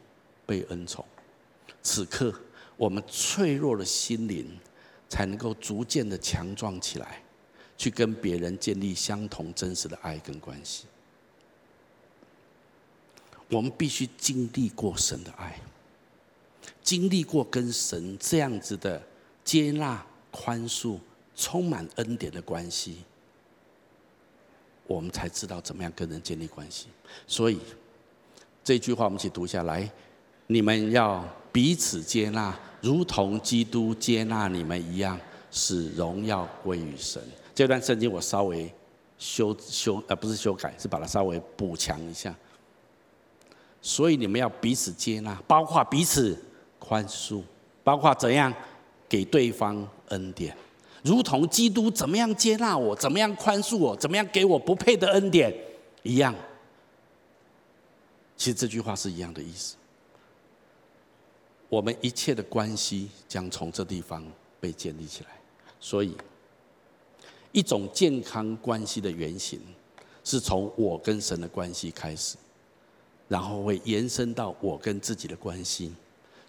被恩宠。此刻，我们脆弱的心灵才能够逐渐的强壮起来。去跟别人建立相同真实的爱跟关系，我们必须经历过神的爱，经历过跟神这样子的接纳、宽恕、充满恩典的关系，我们才知道怎么样跟人建立关系。所以这句话我们一起读下来：你们要彼此接纳，如同基督接纳你们一样，使荣耀归于神。这段圣经我稍微修修，呃，不是修改，是把它稍微补强一下。所以你们要彼此接纳，包括彼此宽恕，包括怎样给对方恩典，如同基督怎么样接纳我，怎么样宽恕我，怎么样给我不配的恩典一样。其实这句话是一样的意思。我们一切的关系将从这地方被建立起来，所以。一种健康关系的原型，是从我跟神的关系开始，然后会延伸到我跟自己的关系，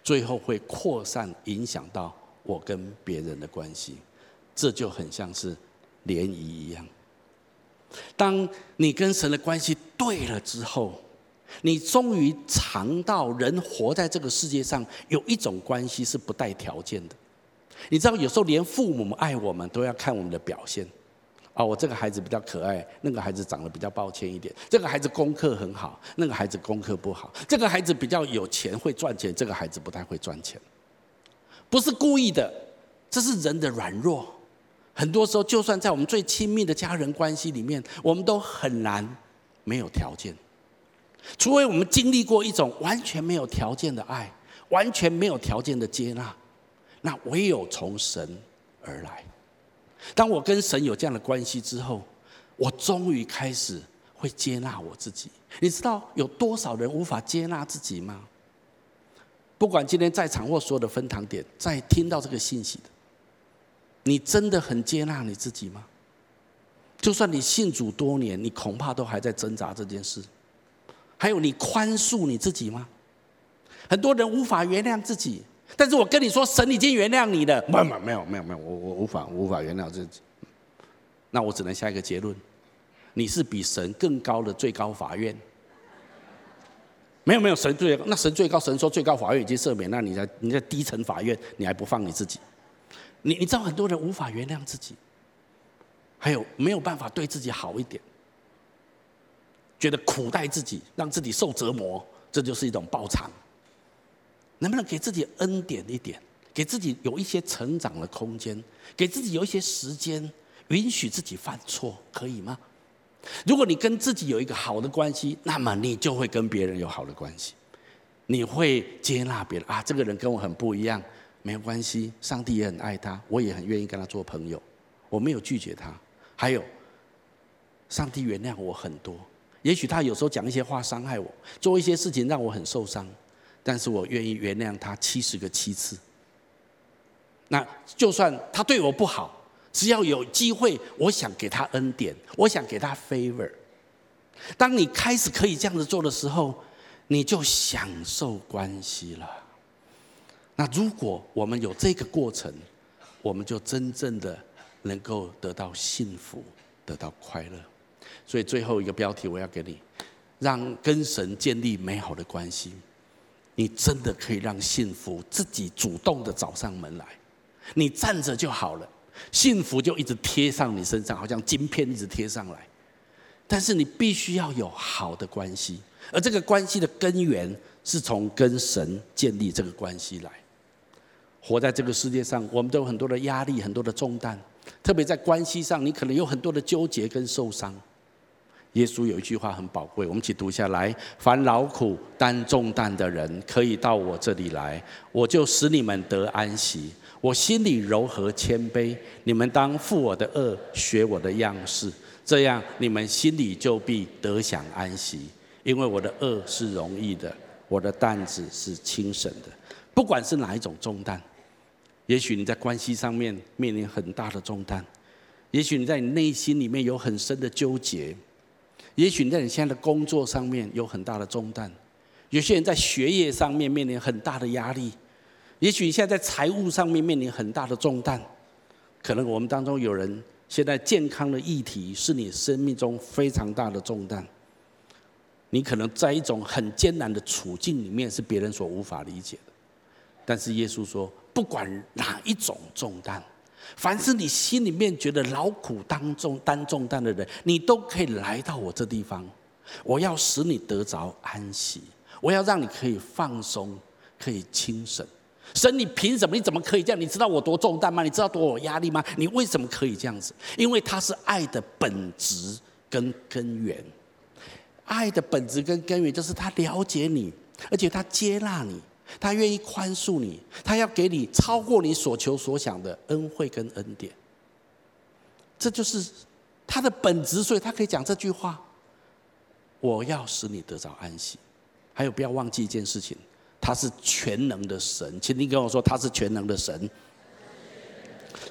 最后会扩散影响到我跟别人的关系，这就很像是涟漪一样。当你跟神的关系对了之后，你终于尝到人活在这个世界上有一种关系是不带条件的。你知道，有时候连父母爱我们都要看我们的表现。啊，我这个孩子比较可爱，那个孩子长得比较抱歉一点。这个孩子功课很好，那个孩子功课不好。这个孩子比较有钱，会赚钱，这个孩子不太会赚钱。不是故意的，这是人的软弱。很多时候，就算在我们最亲密的家人关系里面，我们都很难没有条件，除非我们经历过一种完全没有条件的爱，完全没有条件的接纳。那唯有从神而来。当我跟神有这样的关系之后，我终于开始会接纳我自己。你知道有多少人无法接纳自己吗？不管今天在场或所有的分堂点，在听到这个信息的，你真的很接纳你自己吗？就算你信主多年，你恐怕都还在挣扎这件事。还有，你宽恕你自己吗？很多人无法原谅自己。但是我跟你说，神已经原谅你了。没有没有没有没有，我我无法无法原谅自己。那我只能下一个结论：你是比神更高的最高法院。没有没有，神最高，那神最高，神说最高法院已经赦免，那你在你在低层法院，你还不放你自己？你你知道很多人无法原谅自己，还有没有办法对自己好一点？觉得苦待自己，让自己受折磨，这就是一种报偿。能不能给自己恩典一点，给自己有一些成长的空间，给自己有一些时间，允许自己犯错，可以吗？如果你跟自己有一个好的关系，那么你就会跟别人有好的关系，你会接纳别人啊，这个人跟我很不一样，没有关系，上帝也很爱他，我也很愿意跟他做朋友，我没有拒绝他。还有，上帝原谅我很多，也许他有时候讲一些话伤害我，做一些事情让我很受伤。但是我愿意原谅他七十个七次。那就算他对我不好，只要有机会，我想给他恩典，我想给他 favor。当你开始可以这样子做的时候，你就享受关系了。那如果我们有这个过程，我们就真正的能够得到幸福，得到快乐。所以最后一个标题我要给你，让跟神建立美好的关系。你真的可以让幸福自己主动的找上门来，你站着就好了，幸福就一直贴上你身上，好像金片一直贴上来。但是你必须要有好的关系，而这个关系的根源是从跟神建立这个关系来。活在这个世界上，我们都有很多的压力，很多的重担，特别在关系上，你可能有很多的纠结跟受伤。耶稣有一句话很宝贵，我们一起读下来：凡劳苦担重担的人，可以到我这里来，我就使你们得安息。我心里柔和谦卑，你们当负我的轭，学我的样式，这样你们心里就必得享安息。因为我的轭是容易的，我的担子是轻省的。不管是哪一种重担，也许你在关系上面面临很大的重担，也许你在你内心里面有很深的纠结。也许你在你现在的工作上面有很大的重担，有些人在学业上面面临很大的压力，也许你现在在财务上面面临很大的重担，可能我们当中有人现在健康的议题是你生命中非常大的重担，你可能在一种很艰难的处境里面是别人所无法理解的，但是耶稣说，不管哪一种重担。凡是你心里面觉得劳苦当中担重担的人，你都可以来到我这地方。我要使你得着安息，我要让你可以放松，可以轻省。神，你凭什么？你怎么可以这样？你知道我多重担吗？你知道多有压力吗？你为什么可以这样子？因为他是爱的本质跟根源。爱的本质跟根源就是他了解你，而且他接纳你。他愿意宽恕你，他要给你超过你所求所想的恩惠跟恩典。这就是他的本质，所以他可以讲这句话：“我要使你得着安息。”还有，不要忘记一件事情，他是全能的神。请你跟我说，他是全能的神。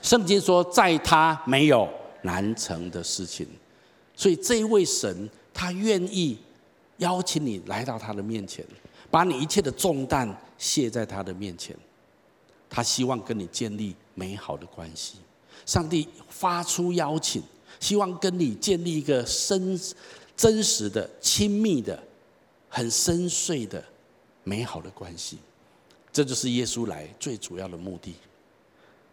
圣经说，在他没有难成的事情，所以这一位神，他愿意邀请你来到他的面前。把你一切的重担卸在他的面前，他希望跟你建立美好的关系。上帝发出邀请，希望跟你建立一个深、真实的、亲密的、很深邃的美好的关系。这就是耶稣来最主要的目的。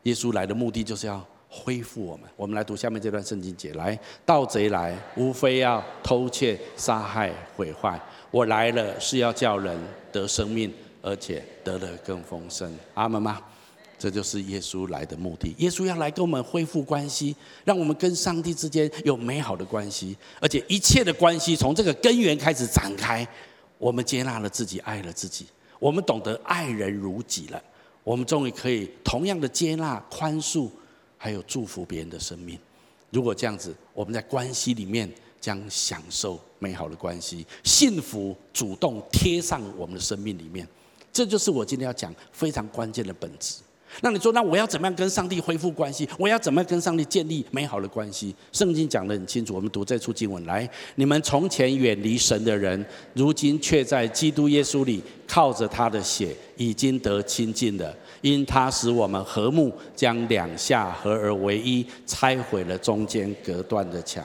耶稣来的目的就是要恢复我们。我们来读下面这段圣经节：来，盗贼来，无非要偷窃、杀害、毁坏。我来了是要叫人得生命，而且得了更丰盛。阿门吗？这就是耶稣来的目的。耶稣要来跟我们恢复关系，让我们跟上帝之间有美好的关系，而且一切的关系从这个根源开始展开。我们接纳了自己，爱了自己，我们懂得爱人如己了。我们终于可以同样的接纳、宽恕，还有祝福别人的生命。如果这样子，我们在关系里面。将享受美好的关系，幸福主动贴上我们的生命里面，这就是我今天要讲非常关键的本质。那你说，那我要怎么样跟上帝恢复关系？我要怎么样跟上帝建立美好的关系？圣经讲得很清楚，我们读这处经文来：你们从前远离神的人，如今却在基督耶稣里靠着他的血已经得亲近了，因他使我们和睦，将两下合而为一，拆毁了中间隔断的墙。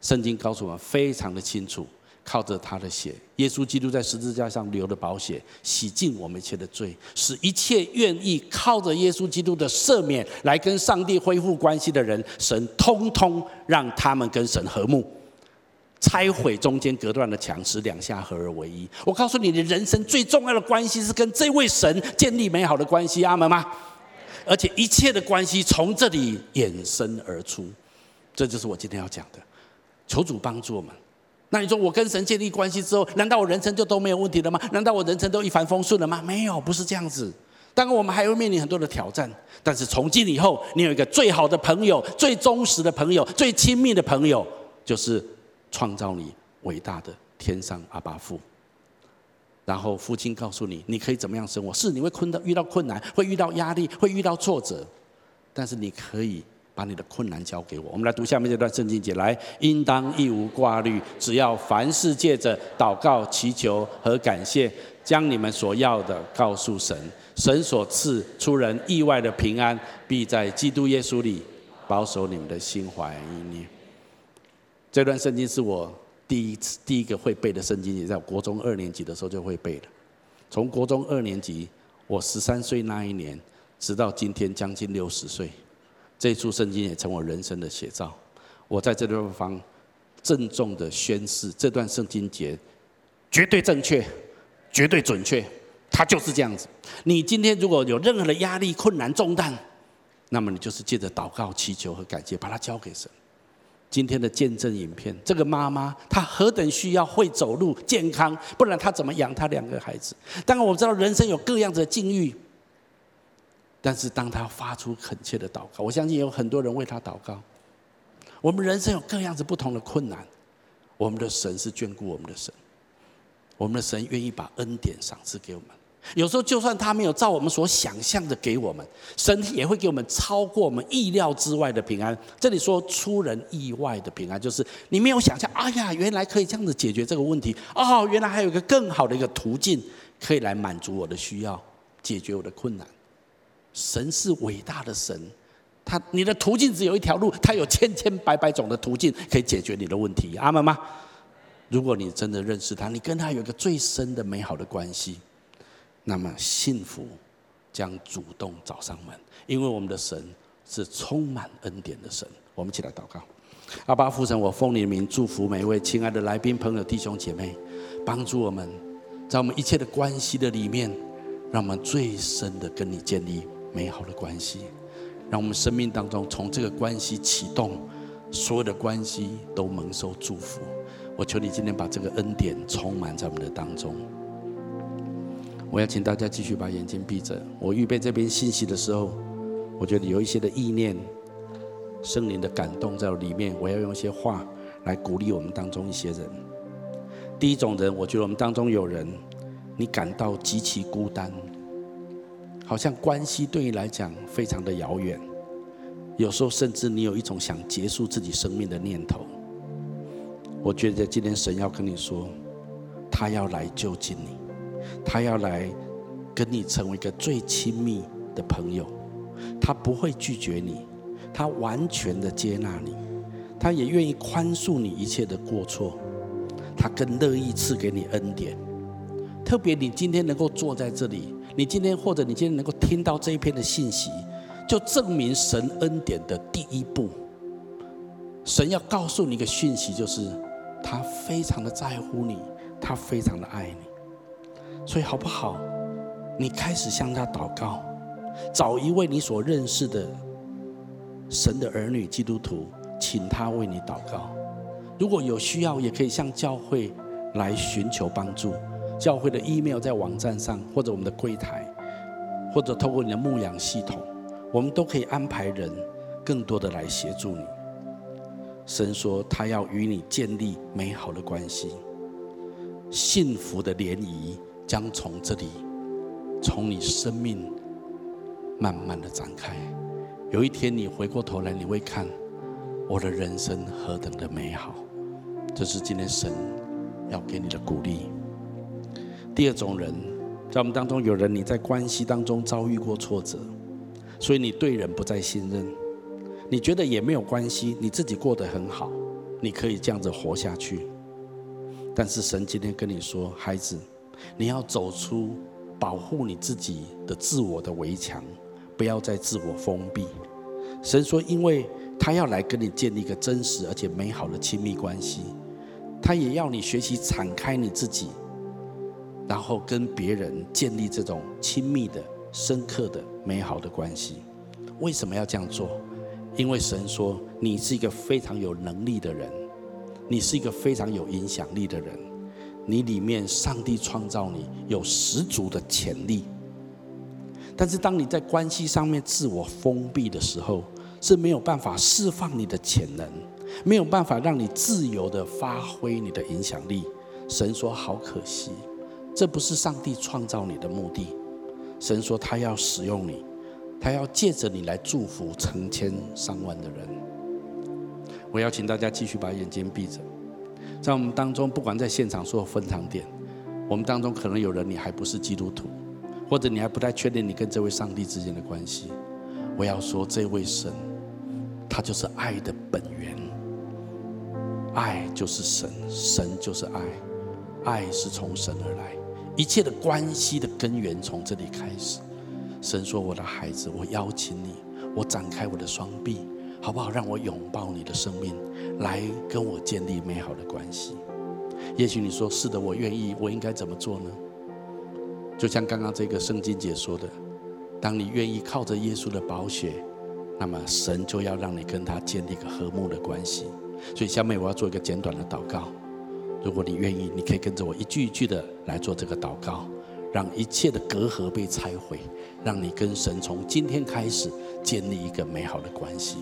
圣经告诉我们非常的清楚，靠着他的血，耶稣基督在十字架上流的宝血，洗净我们一切的罪，使一切愿意靠着耶稣基督的赦免来跟上帝恢复关系的人，神通通让他们跟神和睦，拆毁中间隔断的墙，使两下合而为一。我告诉你，你人生最重要的关系是跟这位神建立美好的关系，阿门吗？而且一切的关系从这里衍生而出，这就是我今天要讲的。求主帮助我们。那你说我跟神建立关系之后，难道我人生就都没有问题了吗？难道我人生都一帆风顺了吗？没有，不是这样子。当然我们还会面临很多的挑战。但是从今以后，你有一个最好的朋友、最忠实的朋友、最亲密的朋友，就是创造你伟大的天上阿爸父。然后父亲告诉你，你可以怎么样生活？是你会困到遇到困难，会遇到压力，会遇到挫折，但是你可以。把你的困难交给我。我们来读下面这段圣经节，来，应当一无挂虑，只要凡事借着祷告、祈求和感谢，将你们所要的告诉神。神所赐出人意外的平安，必在基督耶稣里保守你们的心怀意念。这段圣经是我第一次、第一个会背的圣经，也在国中二年级的时候就会背了。从国中二年级，我十三岁那一年，直到今天将近六十岁。这一处圣经也成为我人生的写照。我在这地方郑重的宣誓，这段圣经节绝对正确，绝对准确，它就是这样子。你今天如果有任何的压力、困难、重担，那么你就是借着祷告、祈求和感谢，把它交给神。今天的见证影片，这个妈妈她何等需要会走路、健康，不然她怎么养她两个孩子？当然我知道人生有各样子的境遇，但是当她发出恳切的祷告，我相信有很多人为她祷告。我们人生有各样子不同的困难，我们的神是眷顾我们的神，我们的神愿意把恩典赏赐给我们。有时候，就算他没有照我们所想象的给我们，神也会给我们超过我们意料之外的平安。这里说出人意外的平安，就是你没有想象，哎呀，原来可以这样子解决这个问题。哦，原来还有一个更好的一个途径，可以来满足我的需要，解决我的困难。神是伟大的神，他你的途径只有一条路，他有千千百百种的途径可以解决你的问题。阿门吗？如果你真的认识他，你跟他有一个最深的美好的关系。那么幸福将主动找上门，因为我们的神是充满恩典的神。我们一起来祷告，阿爸父神，我奉你的名祝福每一位亲爱的来宾、朋友、弟兄姐妹，帮助我们在我们一切的关系的里面，让我们最深的跟你建立美好的关系，让我们生命当中从这个关系启动，所有的关系都蒙受祝福。我求你今天把这个恩典充满在我们的当中。我要请大家继续把眼睛闭着。我预备这边信息的时候，我觉得有一些的意念、圣灵的感动在里面。我要用一些话来鼓励我们当中一些人。第一种人，我觉得我们当中有人，你感到极其孤单，好像关系对你来讲非常的遥远。有时候甚至你有一种想结束自己生命的念头。我觉得今天神要跟你说，他要来就近你。他要来跟你成为一个最亲密的朋友，他不会拒绝你，他完全的接纳你，他也愿意宽恕你一切的过错，他更乐意赐给你恩典。特别你今天能够坐在这里，你今天或者你今天能够听到这一篇的信息，就证明神恩典的第一步。神要告诉你一个讯息，就是他非常的在乎你，他非常的爱你。所以好不好？你开始向他祷告，找一位你所认识的神的儿女基督徒，请他为你祷告。如果有需要，也可以向教会来寻求帮助。教会的 email 在网站上，或者我们的柜台，或者透过你的牧养系统，我们都可以安排人更多的来协助你。神说他要与你建立美好的关系，幸福的联谊。将从这里，从你生命慢慢的展开。有一天你回过头来，你会看我的人生何等的美好。这是今天神要给你的鼓励。第二种人，在我们当中有人你在关系当中遭遇过挫折，所以你对人不再信任，你觉得也没有关系，你自己过得很好，你可以这样子活下去。但是神今天跟你说，孩子。你要走出保护你自己的自我的围墙，不要再自我封闭。神说，因为他要来跟你建立一个真实而且美好的亲密关系，他也要你学习敞开你自己，然后跟别人建立这种亲密的、深刻的、美好的关系。为什么要这样做？因为神说，你是一个非常有能力的人，你是一个非常有影响力的人。你里面，上帝创造你有十足的潜力，但是当你在关系上面自我封闭的时候，是没有办法释放你的潜能，没有办法让你自由的发挥你的影响力。神说：“好可惜，这不是上帝创造你的目的。”神说：“他要使用你，他要借着你来祝福成千上万的人。”我邀请大家继续把眼睛闭着。在我们当中，不管在现场说分堂点，我们当中可能有人你还不是基督徒，或者你还不太确定你跟这位上帝之间的关系。我要说，这位神，他就是爱的本源，爱就是神，神就是爱，爱是从神而来，一切的关系的根源从这里开始。神说：“我的孩子，我邀请你，我展开我的双臂。”好不好？让我拥抱你的生命，来跟我建立美好的关系。也许你说是的，我愿意。我应该怎么做呢？就像刚刚这个圣经解说的，当你愿意靠着耶稣的宝血，那么神就要让你跟他建立一个和睦的关系。所以下面我要做一个简短的祷告。如果你愿意，你可以跟着我一句一句的来做这个祷告，让一切的隔阂被拆毁，让你跟神从今天开始建立一个美好的关系。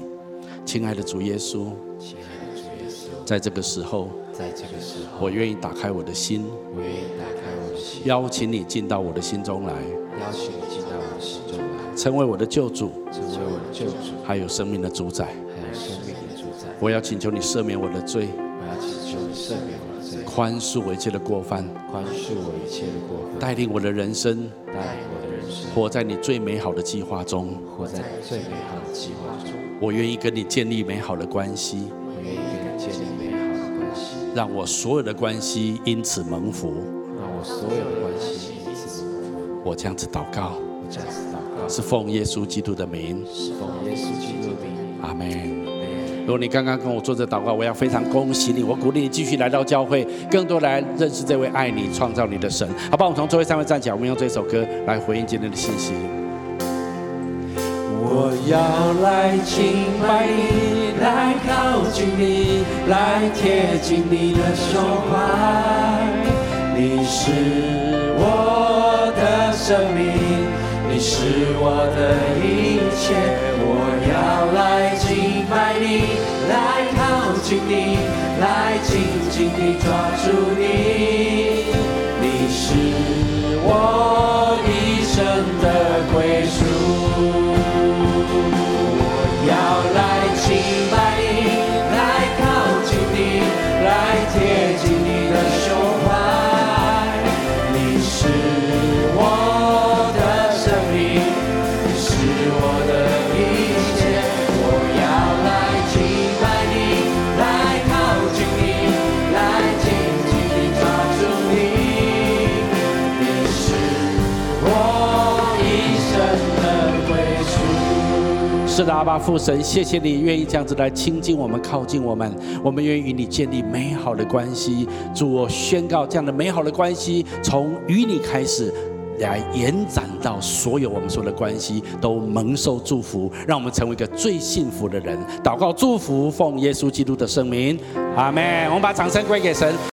亲爱的主耶稣，亲爱的主耶稣，在这个时候，在这个时候，我愿意打开我的心，我愿意打开我的心，邀请你进到我的心中来，邀请你进到我的心中来，成为我的救主，成为我的救主，还有生命的主宰，还有生命的主宰。我要请求你赦免我的罪，我要请求你赦免我的罪，宽恕我一切的过犯，宽恕我一切的过犯，带领我的人生，带领我的人生，活在你最美好的计划中，活在你最美好的计划中。我愿意跟你建立美好的关系，我愿意跟你建立美好的关系，让我所有的关系因此蒙福，让我所有的关系因此蒙福。我这样子祷告，我这样子祷告，是奉耶稣基督的名，是奉耶稣基督的名。阿门。如果你刚刚跟我做这祷告，我要非常恭喜你，我鼓励你继续来到教会，更多来认识这位爱你、创造你的神。好吧，我们从座位上面站起来，我们用这首歌来回应今天的信息。我要来敬拜你，来靠近你，来贴近你的胸怀。你是我的生命，你是我的一切。我要来敬拜你，来靠近你，来紧紧地抓住你。你是我一生的归属。的，阿爸父神，谢谢你愿意这样子来亲近我们、靠近我们，我们愿意与你建立美好的关系。主，我宣告这样的美好的关系，从与你开始，来延展到所有我们所有的关系都蒙受祝福，让我们成为一个最幸福的人。祷告祝福，奉耶稣基督的圣名，阿门。我们把掌声归给神。